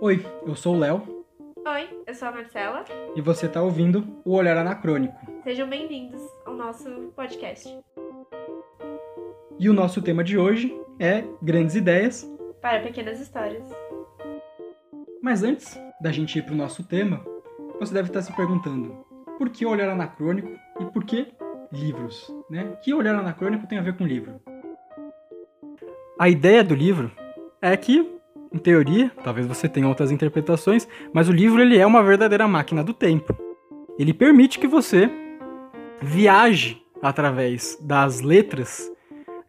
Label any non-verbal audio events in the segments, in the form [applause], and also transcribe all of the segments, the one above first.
Oi, eu sou o Léo Oi, eu sou a Marcela. e você está ouvindo o Olhar Anacrônico. Sejam bem-vindos ao nosso podcast. E o nosso tema de hoje é grandes ideias. Para pequenas histórias. Mas antes da gente ir para o nosso tema, você deve estar se perguntando por que olhar anacrônico e por que livros? Né? Que olhar anacrônico tem a ver com livro? A ideia do livro é que, em teoria, talvez você tenha outras interpretações, mas o livro ele é uma verdadeira máquina do tempo. Ele permite que você viaje através das letras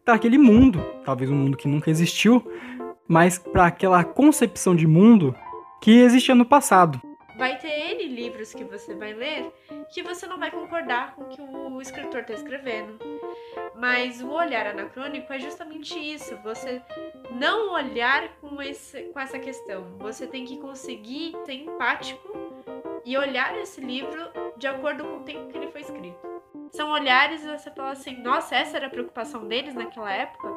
para aquele mundo, talvez um mundo que nunca existiu, mas para aquela concepção de mundo que existia no passado. Vai ter N livros que você vai ler que você não vai concordar com o que o escritor está escrevendo. Mas o olhar anacrônico é justamente isso. Você não olhar com, esse, com essa questão. Você tem que conseguir ser empático e olhar esse livro de acordo com o tempo que ele foi escrito. São olhares e você fala assim: nossa, essa era a preocupação deles naquela época?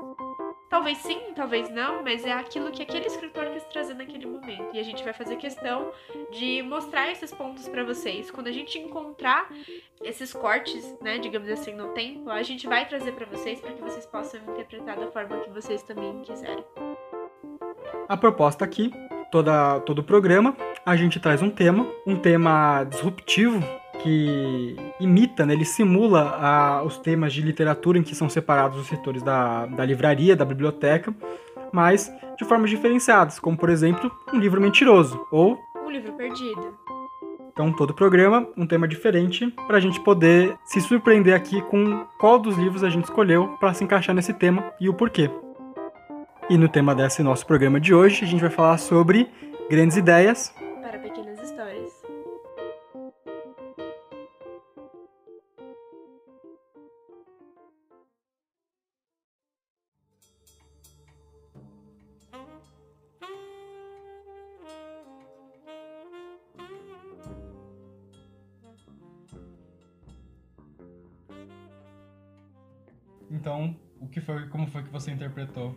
Talvez sim, talvez não, mas é aquilo que aquele escritor quis trazer naquele momento. E a gente vai fazer questão de mostrar esses pontos para vocês. Quando a gente encontrar esses cortes, né, digamos assim, no tempo, a gente vai trazer para vocês para que vocês possam interpretar da forma que vocês também quiserem. A proposta aqui, toda, todo o programa, a gente traz um tema, um tema disruptivo que imita, né, ele simula ah, os temas de literatura em que são separados os setores da, da livraria, da biblioteca, mas de formas diferenciadas, como por exemplo um livro mentiroso ou Um livro perdido. então todo o programa um tema diferente para a gente poder se surpreender aqui com qual dos livros a gente escolheu para se encaixar nesse tema e o porquê. E no tema desse nosso programa de hoje a gente vai falar sobre grandes ideias que foi, como foi que você interpretou?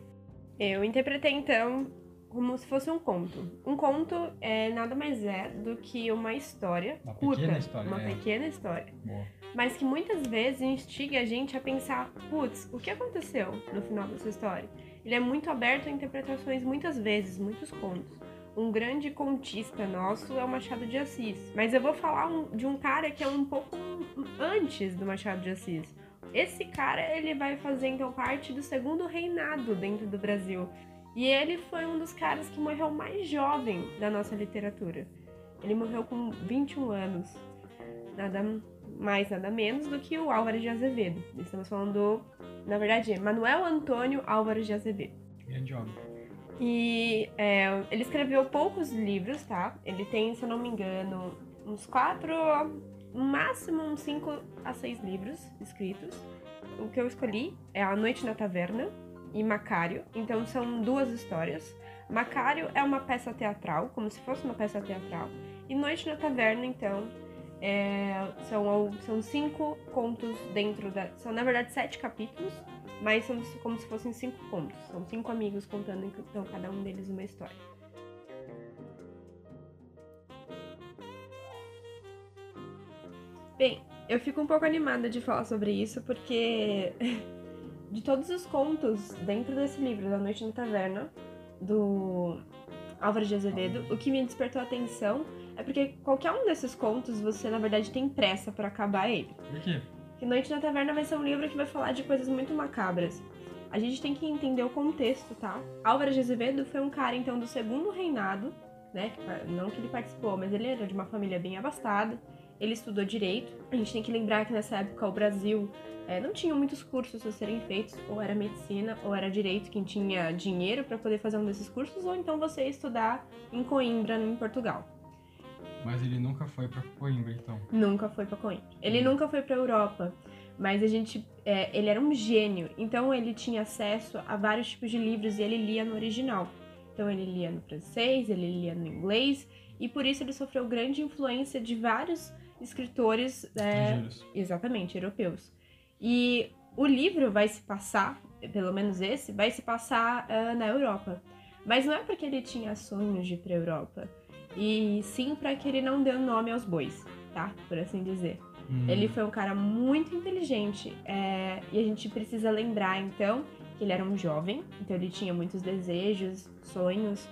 Eu interpretei então como se fosse um conto. Um conto é nada mais é do que uma história Uma curta, pequena história, uma é. pequena história, Boa. mas que muitas vezes instiga a gente a pensar, putz, o que aconteceu no final dessa história? Ele é muito aberto a interpretações muitas vezes, muitos contos. Um grande contista nosso é o Machado de Assis, mas eu vou falar um- de um cara que é um pouco antes do Machado de Assis. Esse cara, ele vai fazer então parte do segundo reinado dentro do Brasil. E ele foi um dos caras que morreu mais jovem da nossa literatura. Ele morreu com 21 anos. Nada mais, nada menos do que o Álvares de Azevedo. Estamos falando, do, na verdade, Manuel Antônio Álvares de Azevedo. Grande homem. E é, ele escreveu poucos livros, tá? Ele tem, se eu não me engano, uns quatro, máximo uns cinco a seis livros escritos. O que eu escolhi é A Noite na Taverna e Macário. Então são duas histórias. Macário é uma peça teatral, como se fosse uma peça teatral. E Noite na Taverna, então, é, são, são cinco contos dentro da. São, na verdade, sete capítulos, mas são como se fossem cinco contos. São cinco amigos contando, então, cada um deles uma história. Bem, eu fico um pouco animada de falar sobre isso porque [laughs] de todos os contos dentro desse livro, Da Noite na Taverna, do Álvaro de Azevedo, o que me despertou a atenção é porque qualquer um desses contos você, na verdade, tem pressa para acabar ele. Por quê? Que Noite na Taverna vai ser um livro que vai falar de coisas muito macabras. A gente tem que entender o contexto, tá? Álvaro de Azevedo foi um cara, então, do segundo reinado, né? Não que ele participou, mas ele era de uma família bem abastada. Ele estudou direito. A gente tem que lembrar que nessa época o Brasil eh, não tinha muitos cursos a serem feitos, ou era medicina, ou era direito, quem tinha dinheiro para poder fazer um desses cursos, ou então você ia estudar em Coimbra, em Portugal. Mas ele nunca foi pra Coimbra, então. Nunca foi pra Coimbra. Ele nunca foi pra Europa. Mas a gente. é, ele era um gênio. Então ele tinha acesso a vários tipos de livros e ele lia no original. Então ele lia no francês, ele lia no inglês. E por isso ele sofreu grande influência de vários escritores. é. Exatamente, europeus. E o livro vai se passar pelo menos esse, vai se passar uh, na Europa. Mas não é porque ele tinha sonhos de ir pra Europa, e sim para que ele não deu nome aos bois, tá? Por assim dizer. Hum. Ele foi um cara muito inteligente é, e a gente precisa lembrar então que ele era um jovem, então ele tinha muitos desejos, sonhos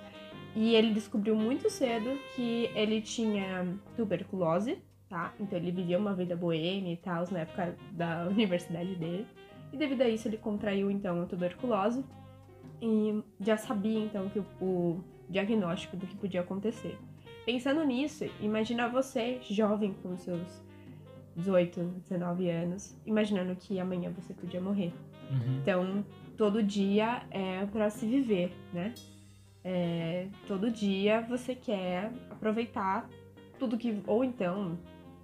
e ele descobriu muito cedo que ele tinha tuberculose, tá? Então ele vivia uma vida boêmia e tal na época da [laughs] universidade dele e devido a isso ele contraiu então a tuberculose e já sabia então que o, o diagnóstico do que podia acontecer. Pensando nisso, imagina você, jovem com seus 18, 19 anos, imaginando que amanhã você podia morrer. Uhum. Então, todo dia é para se viver, né? É, todo dia você quer aproveitar tudo que. ou então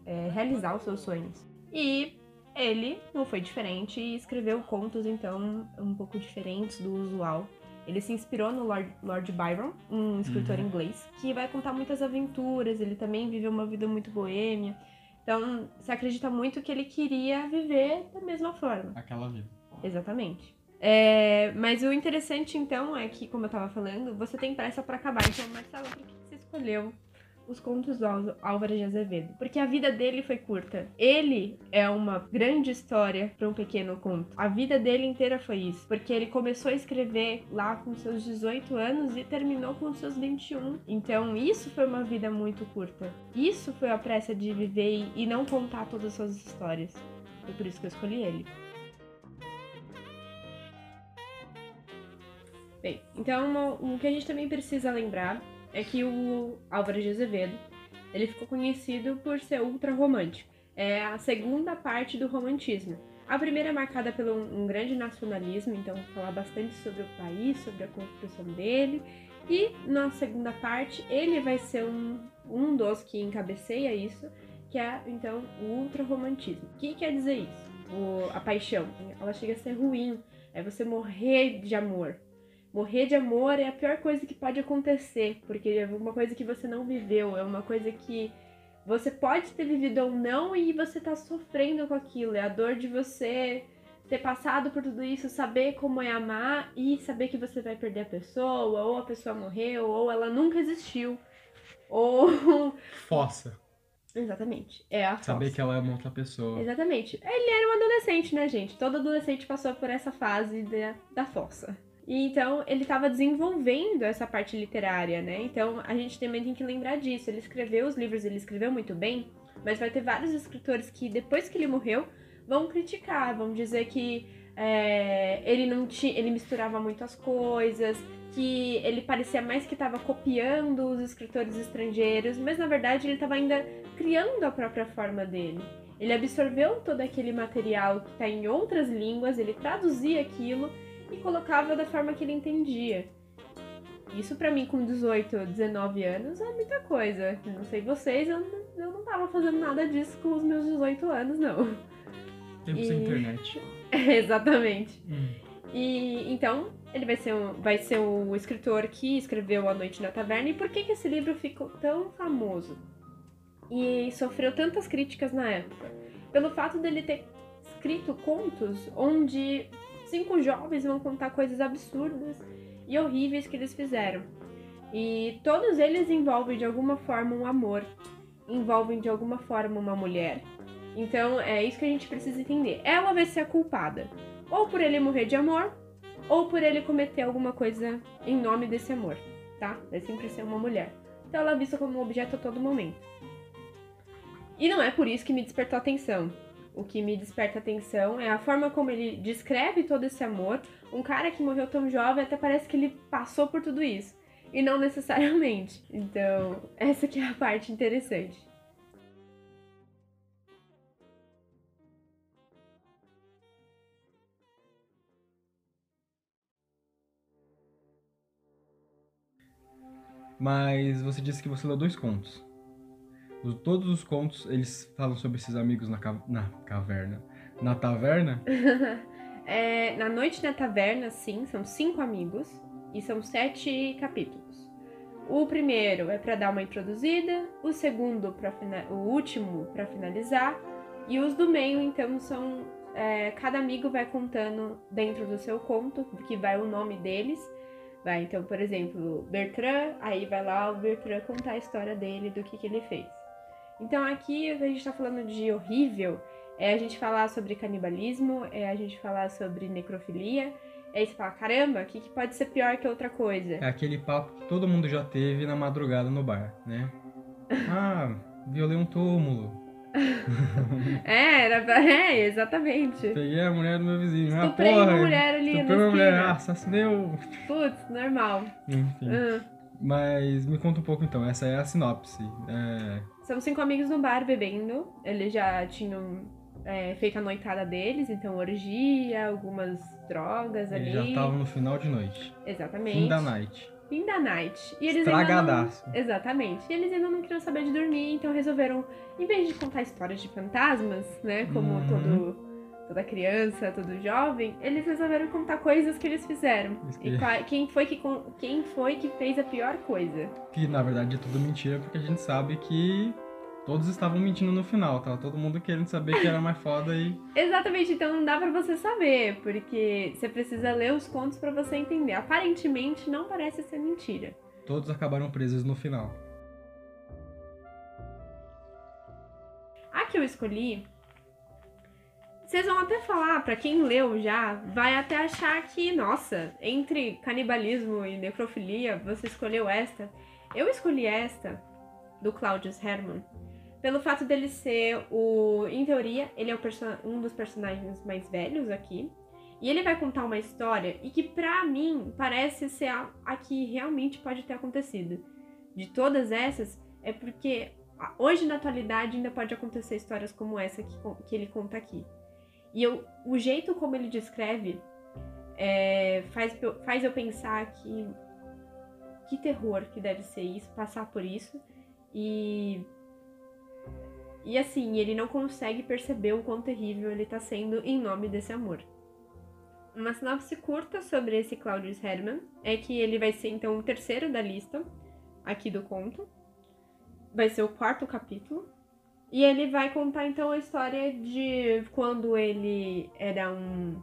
é, realizar os seus sonhos. E ele não foi diferente e escreveu contos, então, um pouco diferentes do usual. Ele se inspirou no Lord, Lord Byron, um escritor uhum. inglês, que vai contar muitas aventuras. Ele também viveu uma vida muito boêmia. Então, se acredita muito que ele queria viver da mesma forma. Aquela vida. Exatamente. É, mas o interessante, então, é que, como eu tava falando, você tem pressa para acabar. Então, Marcelo, por que você escolheu os contos do Álvaro de Azevedo, porque a vida dele foi curta. Ele é uma grande história para um pequeno conto. A vida dele inteira foi isso, porque ele começou a escrever lá com seus 18 anos e terminou com seus 21. Então, isso foi uma vida muito curta. Isso foi a pressa de viver e não contar todas as suas histórias. Foi por isso que eu escolhi ele. Bem, então o que a gente também precisa lembrar é que o Álvaro de Azevedo ele ficou conhecido por ser ultra romântico. É a segunda parte do romantismo. A primeira é marcada pelo um grande nacionalismo, então falar bastante sobre o país, sobre a construção dele. E na segunda parte, ele vai ser um, um dos que encabeceia isso, que é então o ultra-romantismo. O que quer dizer isso? O, a paixão. Ela chega a ser ruim, é você morrer de amor. Morrer de amor é a pior coisa que pode acontecer, porque é uma coisa que você não viveu, é uma coisa que você pode ter vivido ou não e você tá sofrendo com aquilo. É a dor de você ter passado por tudo isso, saber como é amar e saber que você vai perder a pessoa, ou a pessoa morreu, ou ela nunca existiu. Ou. Fossa. Exatamente. É a Saber fossa. que ela é uma outra pessoa. Exatamente. Ele era um adolescente, né, gente? Todo adolescente passou por essa fase da, da fossa. E então ele estava desenvolvendo essa parte literária, né? Então a gente também tem que lembrar disso. Ele escreveu os livros, ele escreveu muito bem, mas vai ter vários escritores que depois que ele morreu vão criticar, vão dizer que é, ele não tinha, ele misturava muito as coisas, que ele parecia mais que estava copiando os escritores estrangeiros, mas na verdade ele estava ainda criando a própria forma dele. Ele absorveu todo aquele material que está em outras línguas, ele traduzia aquilo e colocava da forma que ele entendia. Isso para mim com 18, 19 anos é muita coisa. Não sei vocês, eu não, eu não tava fazendo nada disso com os meus 18 anos, não. Tempo e... sem internet. [laughs] exatamente. Hum. E então, ele vai ser, um, vai ser o escritor que escreveu A Noite na Taverna. E por que, que esse livro ficou tão famoso? E sofreu tantas críticas na época? Pelo fato dele ter escrito contos onde cinco jovens vão contar coisas absurdas e horríveis que eles fizeram. E todos eles envolvem de alguma forma um amor, envolvem de alguma forma uma mulher. Então é isso que a gente precisa entender. Ela vai ser a culpada, ou por ele morrer de amor, ou por ele cometer alguma coisa em nome desse amor, tá? Vai sempre ser uma mulher. Então ela é vista como um objeto a todo momento. E não é por isso que me despertou atenção o que me desperta atenção é a forma como ele descreve todo esse amor. Um cara que morreu tão jovem até parece que ele passou por tudo isso. E não [laughs] necessariamente. Então, essa que é a parte interessante. Mas você disse que você leu dois contos. Todos os contos, eles falam sobre esses amigos na, ca... na caverna. Na taverna? [laughs] é, na Noite na Taverna, sim, são cinco amigos e são sete capítulos. O primeiro é para dar uma introduzida, o segundo, para fina... o último, para finalizar, e os do meio, então, são é, cada amigo vai contando dentro do seu conto, que vai o nome deles. Vai, então, por exemplo, Bertrand, aí vai lá o Bertrand contar a história dele, do que, que ele fez. Então aqui a gente tá falando de horrível, é a gente falar sobre canibalismo, é a gente falar sobre necrofilia, é você fala, caramba, o que, que pode ser pior que outra coisa? É aquele papo que todo mundo já teve na madrugada no bar, né? [laughs] Ah, violei um túmulo. [laughs] é, era é, exatamente. Peguei a mulher do meu vizinho. Estuprei ah, porra, uma mulher ali na uma mulher, ah, assassinei Putz, normal. Enfim. Ah. Mas me conta um pouco então, essa é a sinopse. É, São cinco amigos no bar bebendo. Eles já tinham é, feito a noitada deles, então orgia, algumas drogas ali. eles já estavam no final de noite. Exatamente. Fim da night. Fim da night. E eles ainda não... Estragadaço. Exatamente. E eles ainda não queriam saber de dormir, então resolveram, em vez de contar histórias de fantasmas, né? Como Uhum. todo, toda criança, todo jovem, eles resolveram contar coisas que eles fizeram. Que- E qua- quem foi que, quem foi que fez a pior coisa? Que na verdade é tudo mentira, porque a gente sabe que todos estavam mentindo no final, tava todo mundo querendo saber que era mais foda e. [laughs] Exatamente, então não dá pra você saber, porque você precisa ler os contos pra você entender. Aparentemente não parece ser mentira. Todos acabaram presos no final. A que eu escolhi, vocês vão até falar, pra quem leu já, vai até achar que, nossa, entre canibalismo e necrofilia, você escolheu esta. Eu escolhi esta, do Claudius Hermann, pelo fato dele ser o. Em teoria, ele é um dos personagens mais velhos aqui. E ele vai contar uma história e que, pra mim, parece ser a, a que realmente pode ter acontecido. De todas essas, é porque hoje na atualidade ainda pode acontecer histórias como essa que, que ele conta aqui. E eu, o jeito como ele descreve é, faz, faz eu pensar que que terror que deve ser isso, passar por isso. E e assim, ele não consegue perceber o quão terrível ele tá sendo em nome desse amor. Uma sinopse curta sobre esse Claudius Hermann é que ele vai ser então o terceiro da lista aqui do conto. Vai ser o quarto capítulo. E ele vai contar então a história de quando ele era um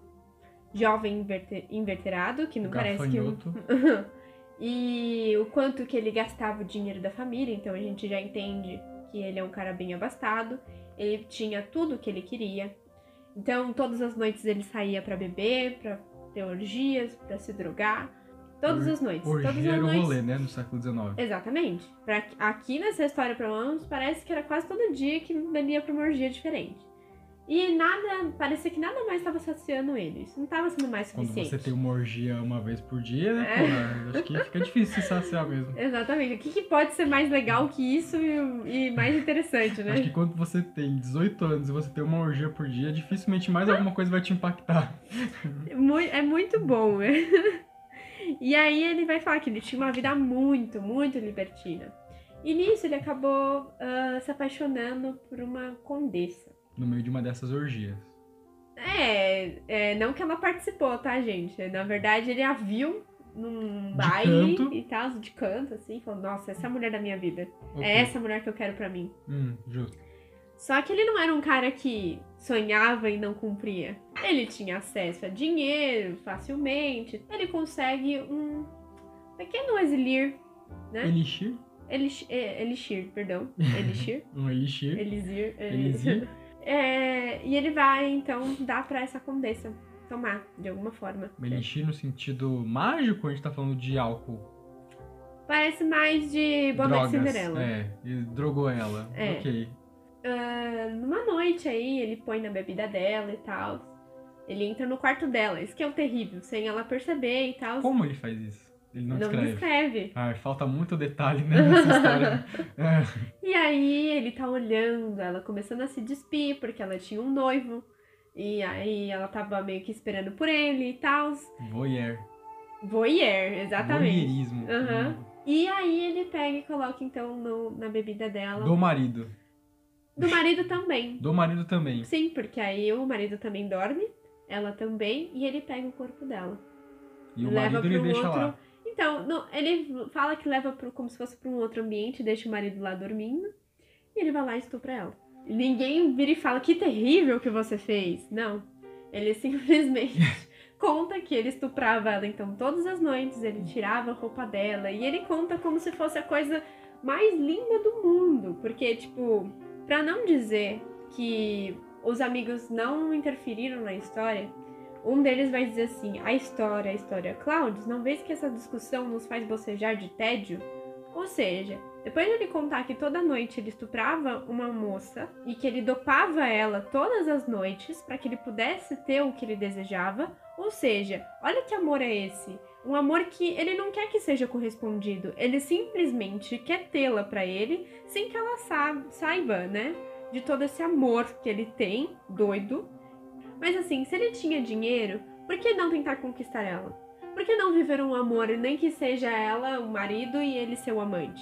jovem inverte- inverterado, que não parece que. Gafanhoto. [laughs] e o quanto que ele gastava o dinheiro da família, então a gente já entende que ele é um cara bem abastado, ele tinha tudo o que ele queria. Então todas as noites ele saía pra beber, pra ter orgias, pra se drogar. Todas as noites. todas Orgia as era o noites. rolê, né? No século XIX. Exatamente. Pra, aqui nessa história, pelo menos, parece que era quase todo dia que bebia pra uma orgia diferente. E nada, parecia que nada mais estava saciando ele. Isso não estava sendo mais Quando suficiente. você tem uma orgia uma vez por dia, né? É. Porra, acho que fica difícil se saciar mesmo. [laughs] Exatamente. O que, que pode ser mais legal que isso e, e mais interessante, Acho que né? quando você tem 18 anos e você tem uma orgia por dia, dificilmente mais [laughs] alguma coisa vai te impactar. É muito bom, né? [laughs] E aí ele vai falar que ele tinha uma vida muito, muito libertina. E nisso ele acabou ah, se apaixonando por uma condessa. No meio de uma dessas orgias. É, é, não que ela participou, tá, gente? Na verdade, ele a viu num De baile canto. e tal, de canto, assim, falou, nossa, essa é a mulher da minha vida. Ok. É essa mulher que eu quero pra mim. Hum, justo. Só que ele não era um cara que sonhava e não cumpria. Ele tinha acesso a dinheiro facilmente. Ele consegue um pequeno exilir, né? [laughs] Elixir. Elixir, é, elixir perdão. Elixir. Um elixir. Elisir. é. Elisir. É, e ele vai, então, dar pra essa condessa tomar, de alguma forma. Elixir no sentido mágico, a gente tá falando de álcool. Parece mais de Boneca. Cinderela. É, e drogou ela. É. Ok. Ah, numa noite aí, ele põe na bebida dela e tal. Ele entra no quarto dela, isso que é o terrível, sem ela perceber e tal. Como ele faz isso? Ele não, Não descreve. descreve. Ah, falta muito detalhe né, nessa história. [laughs] É. E aí ele tá olhando, ela começando a se despir, porque ela tinha um noivo. E aí ela tava meio que esperando por ele e tal. Voyeur. Voyeur, exatamente. Voyeurismo. Aham. E aí ele pega e coloca então no- na bebida dela. Do marido. Do marido também. Do marido também. Sim, porque aí o marido também dorme, ela também, e ele pega o corpo dela. E o Leva marido ele um deixa outro- lá. Então, não, ele fala que leva pro, como se fosse pra um outro ambiente, deixa o marido lá dormindo, e ele vai lá e estupra ela. E Ninguém vira e fala, que terrível que você fez. Não. Ele [laughs] simplesmente [laughs] conta que ele estuprava ela então todas as noites, ele tirava a roupa dela e ele conta como se fosse a coisa mais linda do mundo, porque tipo, para não dizer que os amigos não interferiram na história, um deles vai dizer assim: a história, a história. Clouds, não vês que essa discussão nos faz bocejar de tédio? Ou seja, depois de ele contar que toda noite ele estuprava uma moça e que ele dopava ela todas as noites para que ele pudesse ter o que ele desejava, ou seja, olha que amor é esse? Um amor que ele não quer que seja correspondido, ele simplesmente quer tê-la para ele sem que ela saiba, né? de todo esse amor que ele tem, doido. Mas assim, se ele tinha dinheiro, por que não tentar conquistar ela? Por que não viver um amor, nem que seja ela o marido e ele seu amante?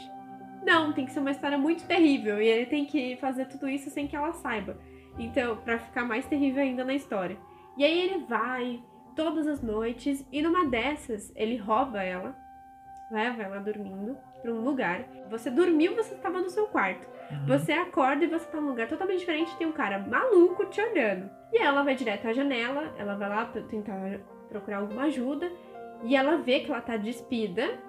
Não, tem que ser uma história muito terrível e ele tem que fazer tudo isso sem que ela saiba. Então, para ficar mais terrível ainda na história. E aí ele vai todas as noites e numa dessas ele rouba ela, leva ela dormindo para um lugar. Você dormiu, você estava no seu quarto. Uhum. Você acorda e você tá num lugar totalmente diferente, tem um cara maluco te olhando. E ela vai direto à janela, ela vai lá tentar procurar alguma ajuda, e ela vê que ela tá despida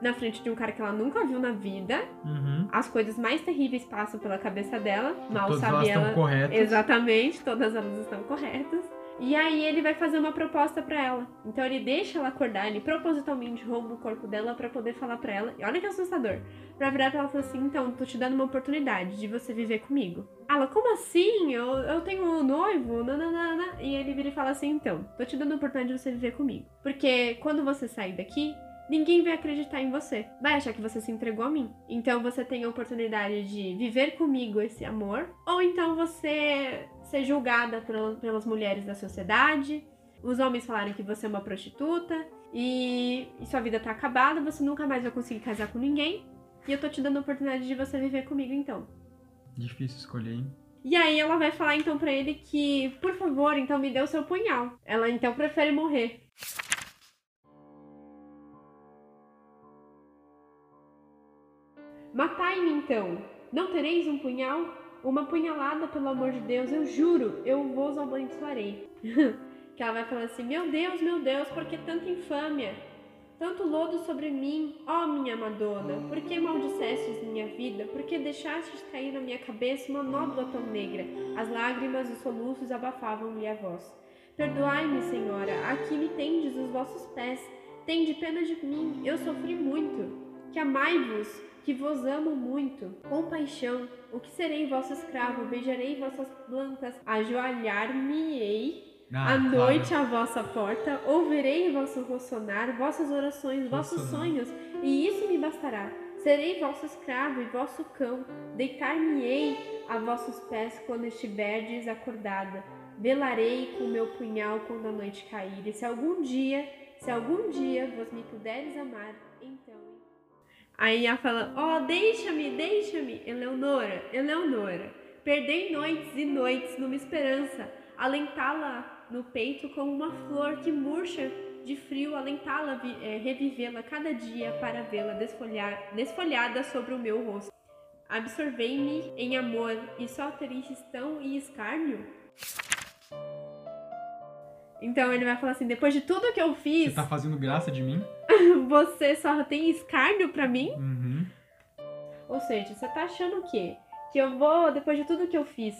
na frente de um cara que ela nunca viu na vida. Uhum. As coisas mais terríveis passam pela cabeça dela. Mal todas sabe elas ela. Corretas. Exatamente, todas elas estão corretas. E aí ele vai fazer uma proposta para ela. Então ele deixa ela acordar, ele propositalmente rouba o corpo dela para poder falar para ela. E olha que assustador. Pra virar pra ela e falar assim: então, tô te dando uma oportunidade de você viver comigo. Ela, como assim? Eu, eu tenho um noivo? Nananana. E ele vira e fala assim: então, tô te dando a oportunidade de você viver comigo. Porque quando você sair daqui, ninguém vai acreditar em você. Vai achar que você se entregou a mim. Então você tem a oportunidade de viver comigo esse amor, ou então você ser julgada pelas mulheres da sociedade. Os homens falaram que você é uma prostituta e, e sua vida tá acabada, você nunca mais vai conseguir casar com ninguém. E eu tô te dando a oportunidade de você viver comigo então. Difícil escolher, hein? E aí ela vai falar então para ele que, por favor, então me dê o seu punhal. Ela então prefere morrer. Matai-me então. Não tereis um punhal? Uma punhalada, pelo amor de Deus, eu juro, eu vos abençoarei. [laughs] que ela vai falar assim: Meu Deus, meu Deus, por que tanta infâmia? Tanto lodo sobre mim, ó minha Madonna, por que maldissestes minha vida? Por que deixastes cair na minha cabeça uma nódoa tão negra? As lágrimas e os soluços abafavam-lhe a voz. Perdoai-me, Senhora, aqui me tendes os vossos pés. Tende pena de mim, eu sofri muito. Que amai-vos, que vos amo muito. Com paixão, o que serei vosso escravo? Beijarei vossas plantas, ajoalhar-me-ei ah, à noite claro. à vossa porta, ouvirei vosso rossonar, vossas orações, vossos sonhos, e isso me bastará. Serei vosso escravo e vosso cão, deitar-me-ei a vossos pés quando estiverdes acordada. Velarei com meu punhal quando a noite cair, e se algum dia, se algum dia vos me puderes amar, então. Aí ela fala: Ó, oh, deixa-me, deixa-me, Eleonora, Eleonora. Perdei noites e noites numa esperança, alentá-la no peito como uma flor que murcha de frio, alentá-la, é, revivê-la cada dia para vê-la desfolhar, desfolhada sobre o meu rosto. Absorvei-me em amor e só tereis tão e escárnio? Então ele vai falar assim: depois de tudo que eu fiz. Você tá fazendo graça de mim? [laughs] você só tem escárnio para mim? Uhum. Ou seja, você tá achando o quê? Que eu vou, depois de tudo que eu fiz,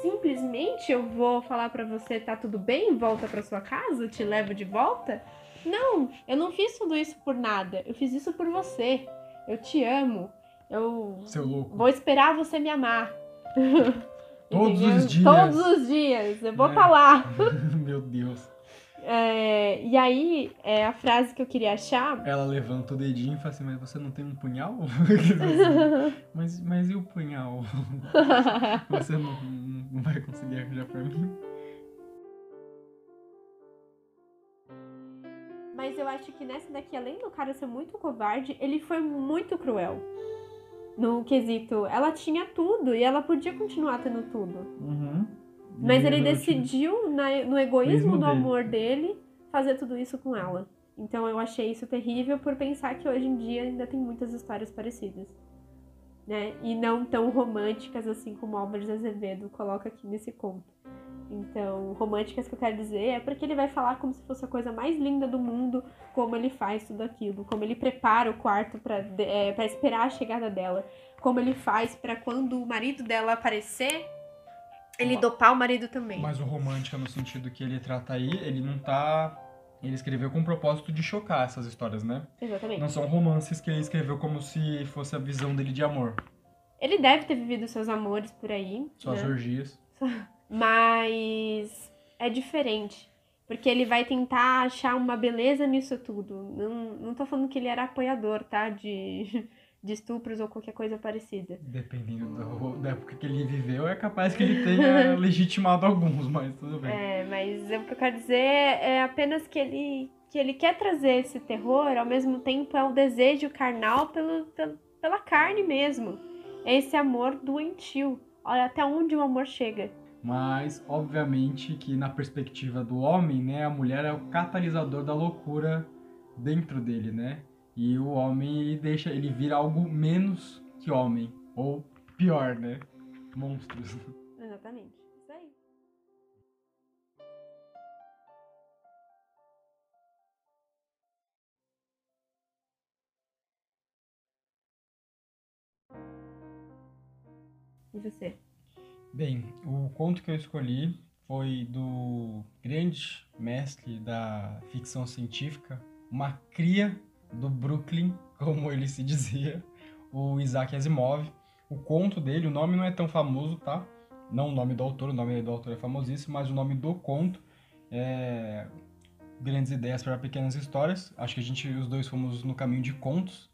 simplesmente eu vou falar para você tá tudo bem, volta para sua casa, te levo de volta? Não, eu não fiz tudo isso por nada. Eu fiz isso por você. Eu te amo. Eu Seu louco. vou esperar você me amar. [laughs] Todos os dias. Todos os dias. Eu vou é. tá lá. [laughs] Meu Deus. É, e aí, é a frase que eu queria achar. Ela levanta o dedinho e fala assim: Mas você não tem um punhal? [laughs] mas, mas e o punhal? [laughs] você não, não vai conseguir arranjar pra mim? Mas eu acho que nessa daqui, além do cara ser muito covarde, ele foi muito cruel. No quesito, ela tinha tudo e ela podia continuar tendo tudo. Uhum. Mas ele decidiu, na, no egoísmo do amor dele, fazer tudo isso com ela. Então eu achei isso terrível por pensar que hoje em dia ainda tem muitas histórias parecidas. Né? E não tão românticas assim como Álvares Azevedo coloca aqui nesse conto. Então, românticas que eu quero dizer é porque ele vai falar como se fosse a coisa mais linda do mundo, como ele faz tudo aquilo, como ele prepara o quarto para é, pra esperar a chegada dela, como ele faz para quando o marido dela aparecer, ele dopar o marido também. Mas o romântica no sentido que ele trata aí, ele não tá. Ele escreveu com o propósito de chocar essas histórias, né? Exatamente. Não são romances que ele escreveu como se fosse a visão dele de amor. Ele deve ter vivido seus amores por aí. Suas né? orgias. [laughs] Mas é diferente. Porque ele vai tentar achar uma beleza nisso tudo. Não, não tô falando que ele era apoiador, tá? De, de estupros ou qualquer coisa parecida. Dependendo do- da época que ele viveu, é capaz que ele tenha [laughs] legitimado alguns, mas tudo bem. É, mas o que eu quero dizer é apenas que ele, que ele quer trazer esse terror, ao mesmo tempo é o desejo carnal pelo, pelo, pela carne mesmo. É esse amor doentio. Olha até onde o amor chega. Mas, obviamente, que na perspectiva do homem, né, a mulher é o catalisador da loucura dentro dele, né? E o homem ele deixa, ele vira algo menos que homem, ou pior, né? Monstros. [laughs] Exatamente. Isso aí. E você? Bem, o conto que eu escolhi foi do grande mestre da ficção científica, uma cria do Brooklyn, [laughs] como ele se dizia, o Isaac Asimov. O conto dele, o nome não é tão famoso, tá? Não o nome do autor, o nome do autor é famosíssimo, mas o nome do conto é Grandes Ideias para Pequenas Histórias. Acho que a gente, os dois fomos no caminho de contos,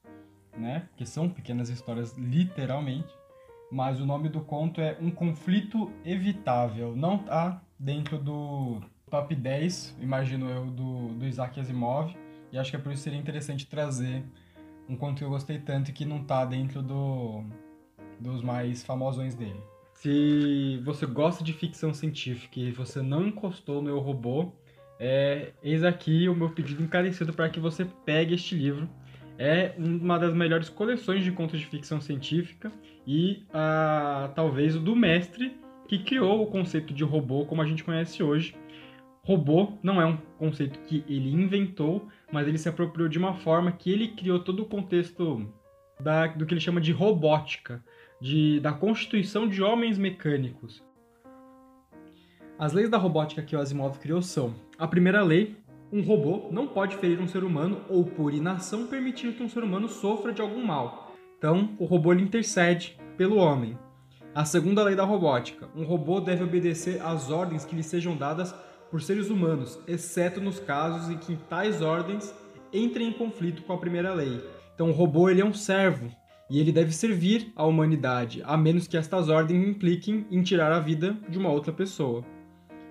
né? Que são pequenas histórias, literalmente mas o nome do conto é Um Conflito Evitável. Não tá dentro do top 10, imagino eu, do, do Isaac Asimov. E acho que é por isso que seria interessante trazer um conto que eu gostei tanto e que não tá dentro do, dos mais famosões dele. Se você gosta de ficção científica e você não encostou no Eu Robô, é, eis aqui o meu pedido encarecido para que você pegue este livro. É uma das melhores coleções de contos de ficção científica e ah, talvez o do mestre que criou o conceito de robô como a gente conhece hoje. Robô não é um conceito que ele inventou, mas ele se apropriou de uma forma que ele criou todo o contexto da, do que ele chama de robótica, de, da constituição de homens mecânicos. As leis da robótica que o Asimov criou são: a primeira lei, um robô não pode ferir um ser humano ou, por inação, permitir que um ser humano sofra de algum mal. Então, o robô intercede pelo homem. A segunda lei da robótica: um robô deve obedecer às ordens que lhe sejam dadas por seres humanos, exceto nos casos em que tais ordens entrem em conflito com a primeira lei. Então, o robô ele é um servo e ele deve servir à humanidade, a menos que estas ordens impliquem em tirar a vida de uma outra pessoa.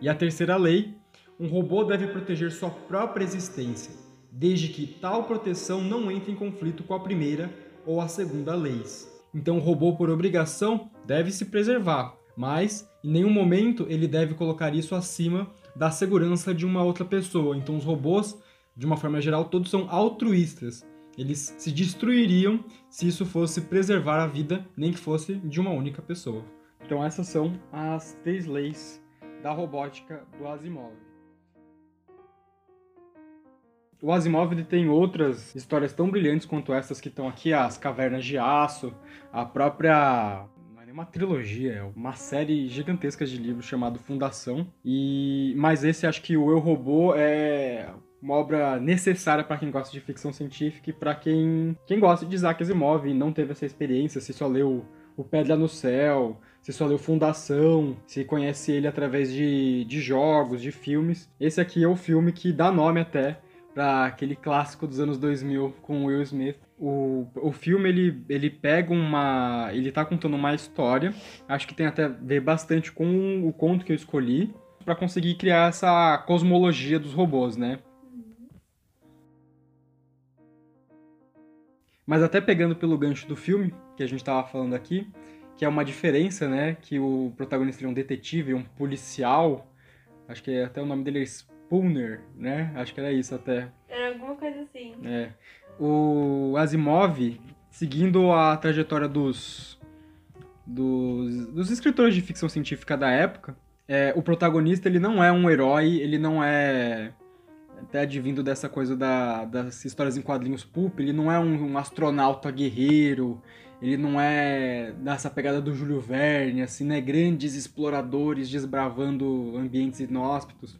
E a terceira lei: um robô deve proteger sua própria existência, desde que tal proteção não entre em conflito com a primeira ou a segunda leis. Então, o robô, por obrigação, deve se preservar, mas em nenhum momento ele deve colocar isso acima da segurança de uma outra pessoa. Então, os robôs, de uma forma geral, todos são altruístas. Eles se destruiriam se isso fosse preservar a vida, nem que fosse de uma única pessoa. Então, essas são as três leis da robótica do Asimov. O Asimov tem outras histórias tão brilhantes quanto essas que estão aqui, as Cavernas de Aço, a própria uma trilogia, é uma série gigantesca de livros chamado Fundação. E mas esse acho que o Eu Robô é uma obra necessária para quem gosta de ficção científica e para quem quem gosta de Isaac Asimov e não teve essa experiência, se só leu o Pedra no Céu, se só leu Fundação, se conhece ele através de, de jogos, de filmes. Esse aqui é o filme que dá nome até para aquele clássico dos anos 2000 com Will Smith. O, o filme ele, ele pega uma. Ele tá contando uma história, acho que tem até a ver bastante com o conto que eu escolhi, para conseguir criar essa cosmologia dos robôs, né? Mas até pegando pelo gancho do filme, que a gente tava falando aqui, que é uma diferença, né? Que o protagonista é um detetive, um policial. Acho que até o nome dele é Spooner, né? Acho que era isso até. Era alguma coisa assim. É. O Asimov, seguindo a trajetória dos, dos, dos escritores de ficção científica da época, é, o protagonista ele não é um herói, ele não é até advindo dessa coisa da, das histórias em quadrinhos pulp, ele não é um, um, astronauta guerreiro, ele não é dessa pegada do Júlio Verne, assim, né? Grandes exploradores desbravando ambientes inóspitos.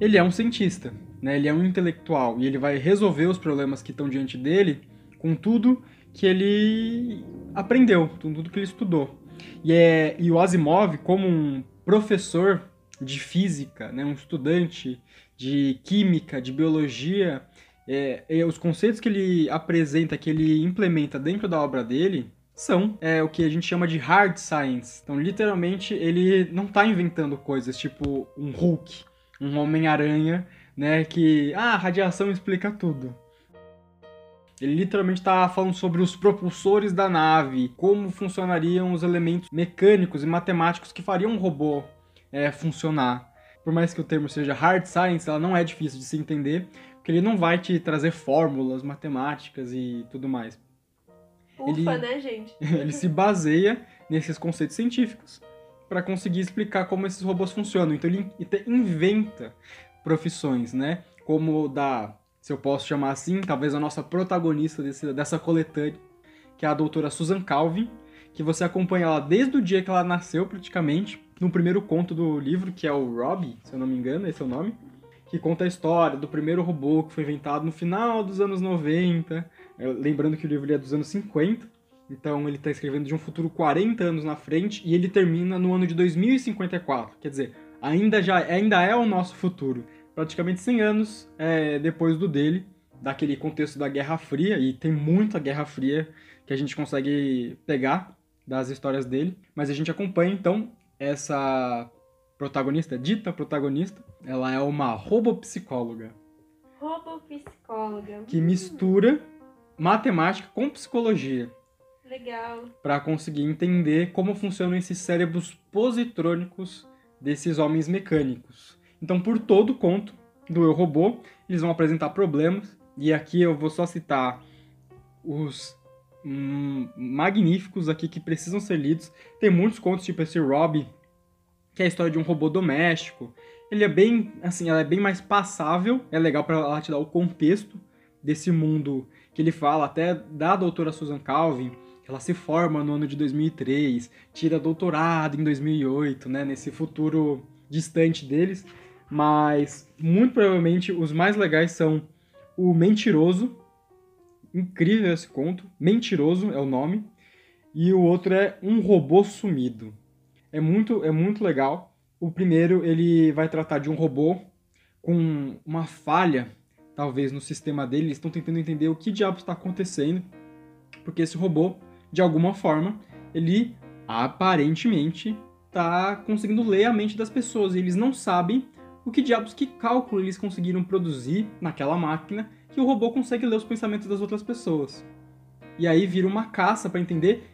Ele é um cientista, né? Ele é um intelectual e ele vai resolver os problemas que estão diante dele com tudo que ele aprendeu, com tudo que ele estudou. E, é, e o Asimov, como um professor de física, né, um estudante de química, de biologia, é, é, os conceitos que ele apresenta, que ele implementa dentro da obra dele, são é, o que a gente chama de hard science. Então, literalmente, ele não está inventando coisas tipo um Hulk, um Homem-Aranha, né, que, ah, radiação explica tudo. Ele literalmente está falando sobre os propulsores da nave, como funcionariam os elementos mecânicos e matemáticos que fariam um robô é, funcionar. Por mais que o termo seja hard science, ela não é difícil de se entender, porque ele não vai te trazer fórmulas matemáticas e tudo mais. Ufa, ele, né, gente? [laughs] ele se baseia nesses conceitos científicos para conseguir explicar como esses robôs funcionam. Então ele inventa profissões, né? Como da se eu posso chamar assim, talvez a nossa protagonista desse, dessa coletânea, que é a doutora Susan Calvin, que você acompanha ela desde o dia que ela nasceu, praticamente, no primeiro conto do livro, que é o Robbie, se eu não me engano, esse é o nome, que conta a história do primeiro robô que foi inventado no final dos anos 90, é, lembrando que o livro é dos anos 50, então ele está escrevendo de um futuro 40 anos na frente e ele termina no ano de 2054, quer dizer, ainda, já, ainda é o nosso futuro praticamente 100 anos é, depois do dele, daquele contexto da Guerra Fria, e tem muita Guerra Fria que a gente consegue pegar das histórias dele, mas a gente acompanha então essa protagonista, dita protagonista, ela é uma robopsicóloga. Robopsicóloga. Que mistura matemática com psicologia. Legal. Para conseguir entender como funcionam esses cérebros positrônicos desses homens mecânicos. Então, por todo conto do Eu Robô, eles vão apresentar problemas, e aqui eu vou só citar os hum, magníficos aqui que precisam ser lidos. Tem muitos contos, tipo esse Robbie, que é a história de um robô doméstico. Ele é bem, assim, ela é bem mais passável, é legal para ela te dar o contexto desse mundo que ele fala até da doutora Susan Calvin, ela se forma no ano de 2003, tira doutorado em 2008, né, nesse futuro distante deles. Mas muito provavelmente os mais legais são o Mentiroso. Incrível esse conto. Mentiroso é o nome. E o outro é Um Robô Sumido. É muito, é muito legal. O primeiro ele vai tratar de um robô com uma falha, talvez, no sistema dele. Eles estão tentando entender o que diabos está acontecendo. Porque esse robô, de alguma forma, ele aparentemente está conseguindo ler a mente das pessoas. E eles não sabem o que diabos que cálculo eles conseguiram produzir naquela máquina que o robô consegue ler os pensamentos das outras pessoas. E aí vira uma caça para entender,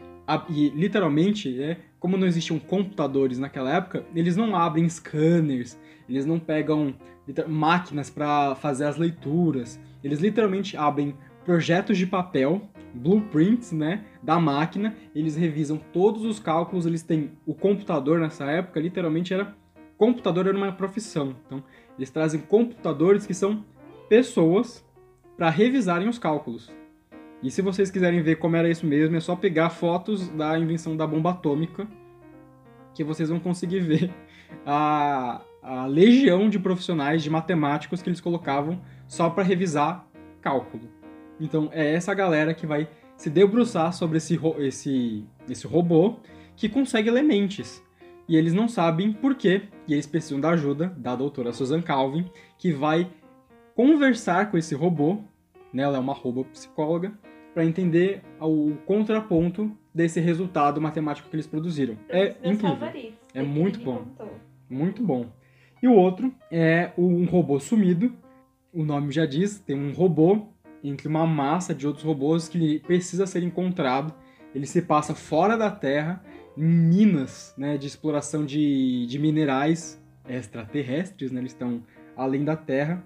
e literalmente, é, como não existiam computadores naquela época, eles não abrem scanners, eles não pegam máquinas para fazer as leituras, eles literalmente abrem projetos de papel, blueprints, né, da máquina, eles revisam todos os cálculos, eles têm o computador nessa época, literalmente era computador era uma profissão. Então, eles trazem computadores que são pessoas para revisarem os cálculos. E se vocês quiserem ver como era isso mesmo, é só pegar fotos da invenção da bomba atômica, que vocês vão conseguir [laughs] ver a, a legião de profissionais, de matemáticos que eles colocavam só para revisar cálculo. Então é essa galera que vai se debruçar sobre esse, esse, esse robô que consegue elementes e eles não sabem por quê, e eles precisam da ajuda da doutora Susan Calvin, que vai conversar com esse robô, né, ela é uma robô psicóloga, para entender o contraponto desse resultado matemático que eles produziram. É incrível. É muito bom. Muito bom. E o outro é um robô sumido. O nome já diz, tem um robô entre uma massa de outros robôs que precisa ser encontrado. Ele se passa fora da Terra minas né, de exploração de, de minerais extraterrestres, né, eles estão além da Terra.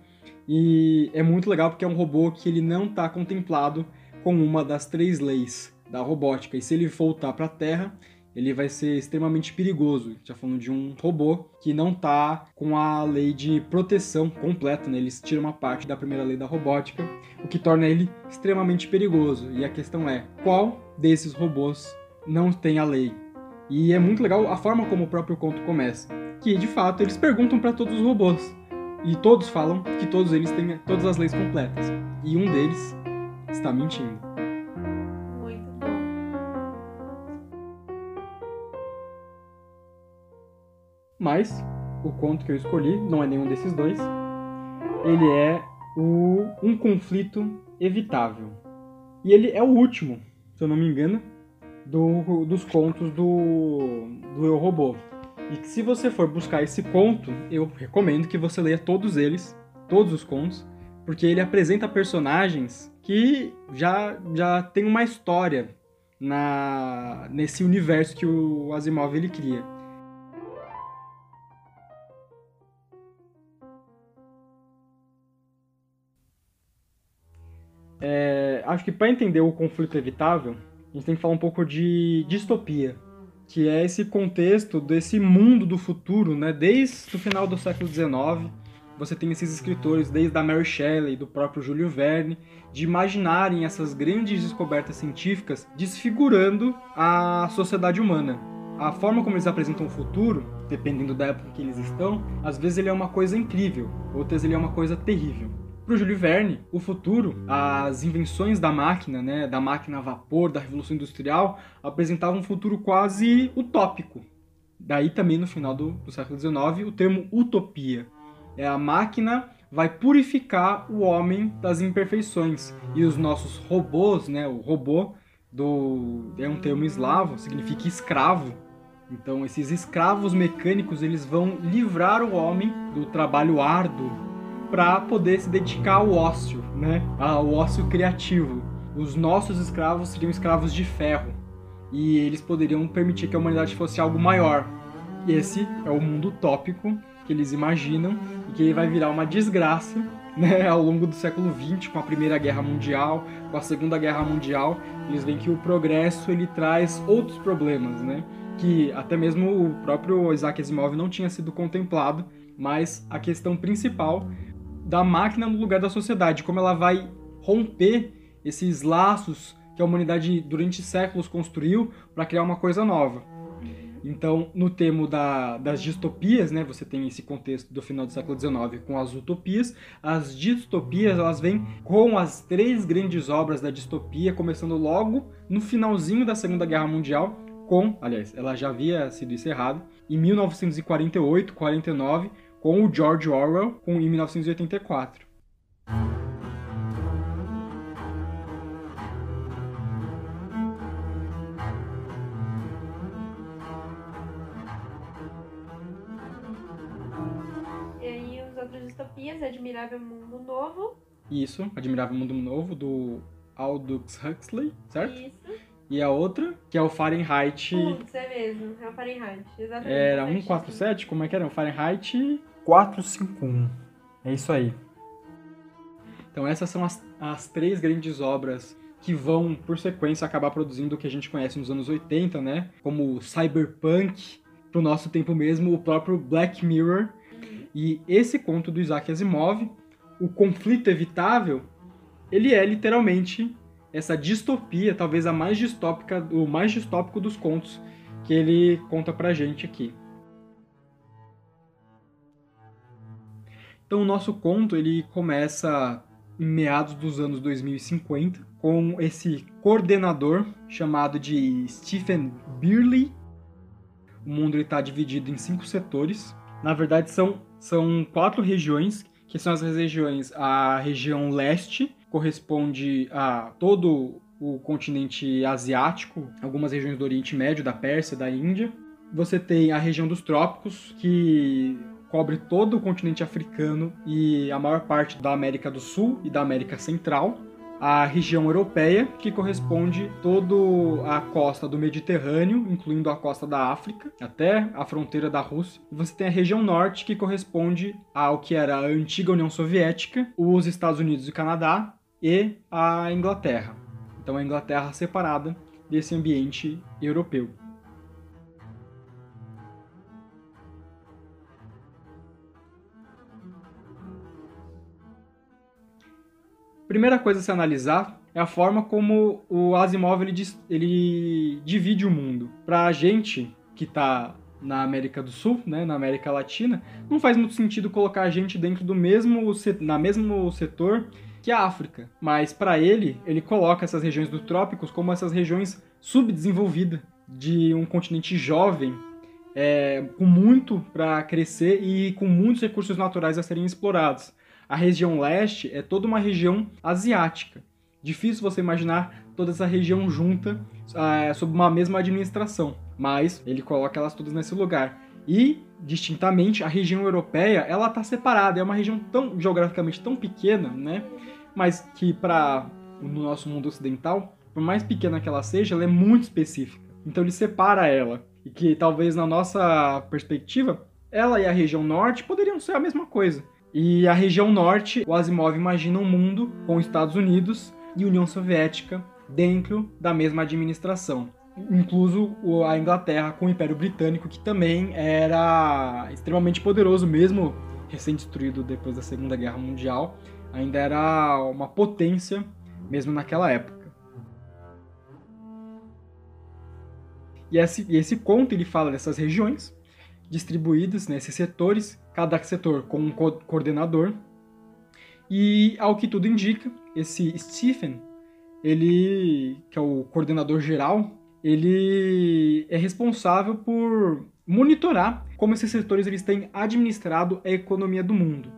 E é muito legal porque é um robô que ele não está contemplado com uma das três leis da robótica. E se ele voltar para a Terra, ele vai ser extremamente perigoso. Já falando de um robô que não tá com a lei de proteção completa, né? Eles tiram uma parte da primeira lei da robótica, o que torna ele extremamente perigoso. E a questão é, qual desses robôs não tem a lei? E é muito legal a forma como o próprio conto começa, que de fato eles perguntam para todos os robôs e todos falam que todos eles têm todas as leis completas. E um deles está mentindo. Mas o conto que eu escolhi não é nenhum desses dois. Ele é o Um Conflito Evitável. E ele é o último, se eu não me engano, do, dos contos do, do Eu Robô. E se você for buscar esse conto, eu recomendo que você leia todos eles, todos os contos, porque ele apresenta personagens que já, já tem uma história na nesse universo que o Asimov ele cria. É, acho que para entender o conflito evitável, a gente tem que falar um pouco de distopia, que é esse contexto desse mundo do futuro, né? Desde o final do século XIX, você tem esses escritores, desde a Mary Shelley, do próprio Júlio Verne, de imaginarem essas grandes descobertas científicas desfigurando a sociedade humana. A forma como eles apresentam o futuro, dependendo da época que eles estão, às vezes ele é uma coisa incrível, outras ele é uma coisa terrível. Para o Júlio Verne, o futuro, as invenções da máquina, né, da máquina a vapor, da revolução industrial, apresentavam um futuro quase utópico. Daí também no final do, do século XIX o termo utopia. É a máquina vai purificar o homem das imperfeições e os nossos robôs, né, o robô do é um termo eslavo, significa escravo. Então esses escravos mecânicos eles vão livrar o homem do trabalho árduo para poder se dedicar ao ócio, né? Ao ócio criativo. Os nossos escravos seriam escravos de ferro e eles poderiam permitir que a humanidade fosse algo maior. E esse é o mundo utópico que eles imaginam e que vai virar uma desgraça [laughs] né, ao longo do século XX, com a Primeira Guerra Mundial, com a Segunda Guerra Mundial. Eles veem que o progresso ele traz outros problemas, né? Que até mesmo o próprio Isaac Asimov não tinha sido contemplado, mas a questão principal da máquina no lugar da sociedade, como ela vai romper esses laços que a humanidade durante séculos construiu para criar uma coisa nova. Então, no termo da, das distopias, né, você tem esse contexto do final do século XIX com as utopias. As distopias, elas vêm com as três grandes obras da distopia, começando logo no finalzinho da Segunda Guerra Mundial, com, aliás, ela já havia sido encerrada, em 1948, 49, com o George Orwell com, em 1984. E aí os outros distopias, Admirável Mundo Novo. Isso, Admirável Mundo Novo, do Aldous Huxley, certo? Isso. E a outra, que é o Fahrenheit... Putz, é mesmo, é o Fahrenheit. Exatamente. Era 147, como é que era? O Fahrenheit 451. É isso aí. Então essas são as, as três grandes obras que vão, por sequência, acabar produzindo o que a gente conhece nos anos 80, né? Como Cyberpunk, pro nosso tempo mesmo, o próprio Black Mirror. E esse conto do Isaac Asimov, o conflito evitável, ele é literalmente essa distopia, talvez a mais distópica, o mais distópico dos contos que ele conta pra gente aqui. Então o nosso conto ele começa em meados dos anos 2050 com esse coordenador chamado de Stephen Birley. O mundo está dividido em cinco setores. Na verdade são, são quatro regiões, que são as regiões. A região leste corresponde a todo o continente asiático, algumas regiões do Oriente Médio, da Pérsia, da Índia. Você tem a região dos trópicos, que cobre todo o continente africano e a maior parte da América do Sul e da América Central. A região europeia, que corresponde toda a costa do Mediterrâneo, incluindo a costa da África, até a fronteira da Rússia. E você tem a região norte, que corresponde ao que era a antiga União Soviética, os Estados Unidos e Canadá e a Inglaterra. Então a Inglaterra separada desse ambiente europeu. Primeira coisa a se analisar é a forma como o Asimov ele, ele divide o mundo. Para a gente que está na América do Sul, né, na América Latina, não faz muito sentido colocar a gente dentro do mesmo na mesmo setor que a África. Mas para ele, ele coloca essas regiões dos trópicos como essas regiões subdesenvolvidas de um continente jovem, é, com muito para crescer e com muitos recursos naturais a serem explorados. A região leste é toda uma região asiática. Difícil você imaginar toda essa região junta é, sob uma mesma administração, mas ele coloca elas todas nesse lugar. E, distintamente, a região europeia ela está separada, é uma região tão geograficamente tão pequena, né? Mas que para o nosso mundo ocidental, por mais pequena que ela seja, ela é muito específica. Então ele separa ela. E que talvez na nossa perspectiva, ela e a região norte poderiam ser a mesma coisa. E a região norte, o Asimov imagina um mundo com Estados Unidos e União Soviética dentro da mesma administração. Incluso a Inglaterra com o Império Britânico, que também era extremamente poderoso, mesmo recém-destruído depois da Segunda Guerra Mundial, ainda era uma potência mesmo naquela época. E esse, esse conto ele fala dessas regiões distribuídas nesses setores cada setor com um co coordenador. E, ao que tudo indica, esse Stephen, ele, que é o coordenador geral, ele é responsável por monitorar como esses setores eles têm administrado a economia do mundo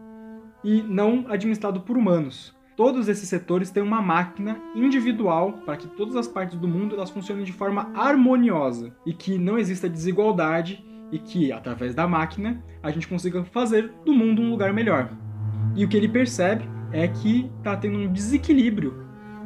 e não administrado por humanos. Todos esses setores têm uma máquina individual para que todas as partes do mundo elas funcionem de forma harmoniosa e que não exista desigualdade e que, através da máquina, a gente consiga fazer do mundo um lugar melhor. E o que ele percebe é que está tendo um desequilíbrio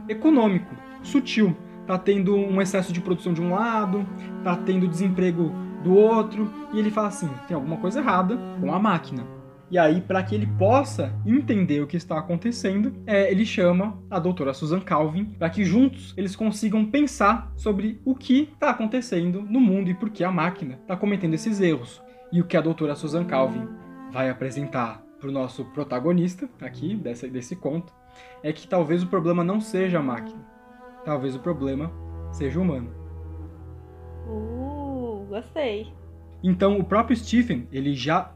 econômico, sutil. Está tendo um excesso de produção de um lado, está tendo desemprego do outro, e ele fala assim: tem alguma coisa errada com a máquina. E aí, para que ele possa entender o que está acontecendo, é, ele chama a doutora Susan Calvin para que juntos eles consigam pensar sobre o que está acontecendo no mundo e por que a máquina está cometendo esses erros. E o que a doutora Susan Calvin vai apresentar para o nosso protagonista aqui desse, desse conto é que talvez o problema não seja a máquina, talvez o problema seja o humano. Uh, gostei. Então o próprio Stephen ele já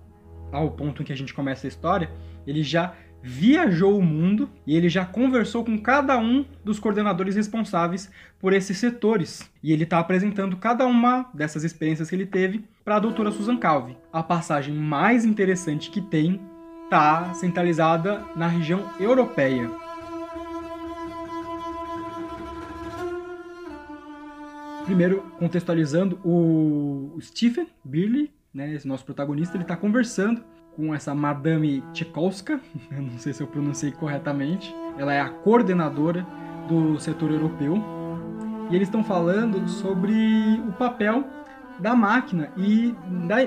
ao ponto em que a gente começa a história, ele já viajou o mundo e ele já conversou com cada um dos coordenadores responsáveis por esses setores. E ele está apresentando cada uma dessas experiências que ele teve para a doutora Susan Calvi. A passagem mais interessante que tem está centralizada na região europeia. Primeiro, contextualizando, o Stephen Birley né, esse nosso protagonista, ele está conversando com essa Madame Tchaikovska, [laughs] eu não sei se eu pronunciei corretamente, ela é a coordenadora do setor europeu, e eles estão falando sobre o papel da máquina e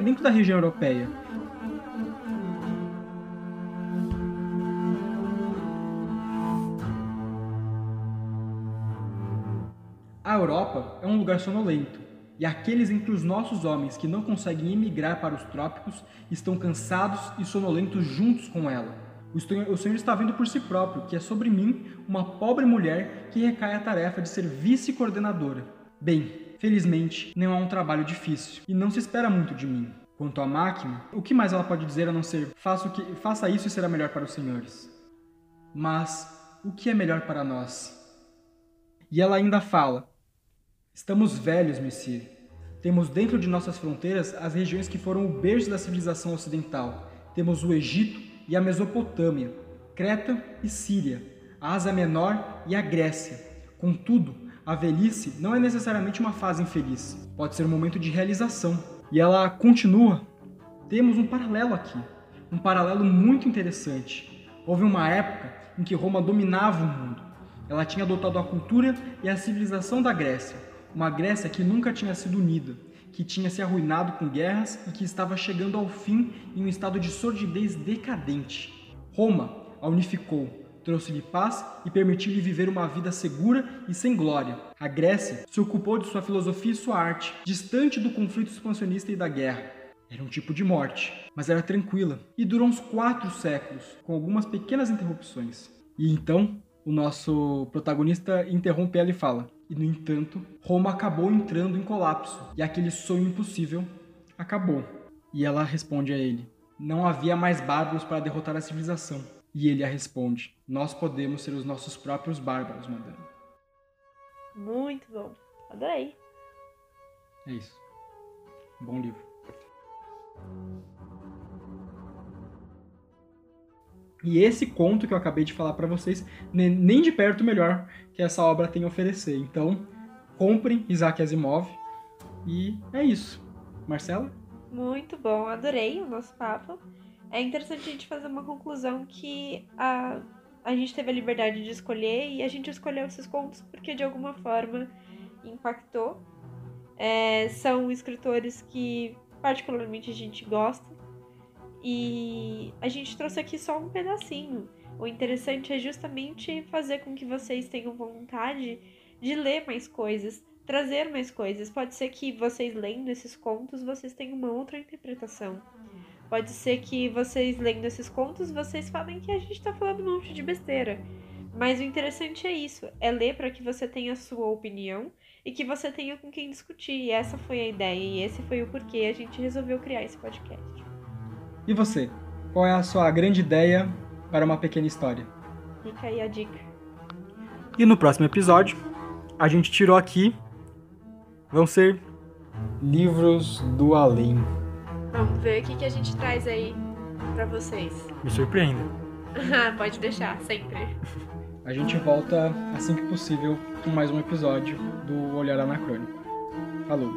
dentro da região europeia. A Europa é um lugar sonolento, e aqueles entre os nossos homens que não conseguem emigrar para os trópicos estão cansados e sonolentos juntos com ela. O Senhor está vendo por si próprio que é sobre mim, uma pobre mulher, que recai a tarefa de ser vice-coordenadora. Bem, felizmente, não é um trabalho difícil e não se espera muito de mim. Quanto à máquina, o que mais ela pode dizer a não ser faça, que, faça isso e será melhor para os senhores? Mas o que é melhor para nós? E ela ainda fala: Estamos velhos, Messir. Temos dentro de nossas fronteiras as regiões que foram o berço da civilização ocidental. Temos o Egito e a Mesopotâmia, Creta e Síria, a Ásia Menor e a Grécia. Contudo, a velhice não é necessariamente uma fase infeliz, pode ser um momento de realização. E ela continua. Temos um paralelo aqui, um paralelo muito interessante. Houve uma época em que Roma dominava o mundo. Ela tinha adotado a cultura e a civilização da Grécia uma Grécia que nunca tinha sido unida, que tinha se arruinado com guerras e que estava chegando ao fim em um estado de sordidez decadente. Roma a unificou, trouxe-lhe paz e permitiu-lhe viver uma vida segura e sem glória. A Grécia se ocupou de sua filosofia e sua arte, distante do conflito expansionista e da guerra. Era um tipo de morte, mas era tranquila e durou uns quatro séculos, com algumas pequenas interrupções. E então o nosso protagonista interrompe ela e fala: E no entanto, Roma acabou entrando em colapso e aquele sonho impossível acabou. E ela responde a ele: Não havia mais bárbaros para derrotar a civilização. E ele a responde: Nós podemos ser os nossos próprios bárbaros, madame. Muito bom. Adorei. É isso. Bom livro. E esse conto que eu acabei de falar para vocês, nem de perto melhor que essa obra tem a oferecer. Então, comprem Isaac Asimov. E é isso. Marcela? Muito bom, adorei o nosso papo. É interessante a gente fazer uma conclusão que a, a gente teve a liberdade de escolher e a gente escolheu esses contos porque de alguma forma impactou. É, são escritores que particularmente a gente gosta e a gente trouxe aqui só um pedacinho. O interessante é justamente fazer com que vocês tenham vontade de ler mais coisas, trazer mais coisas. Pode ser que vocês lendo esses contos, vocês tenham uma outra interpretação. Pode ser que vocês lendo esses contos, vocês falem que a gente tá falando um monte de besteira. Mas o interessante é isso, é ler para que você tenha a sua opinião e que você tenha com quem discutir. E essa foi a ideia e esse foi o porquê a gente resolveu criar esse podcast. E você? Qual é a sua grande ideia para uma pequena história? Fica aí a dica. E no próximo episódio, a gente tirou aqui. Vão ser livros do além. Vamos ver o que, que a gente traz aí para vocês. Me surpreenda. [laughs] Pode deixar, sempre. A gente volta assim que possível com mais um episódio do Olhar Anacrônico. Falou!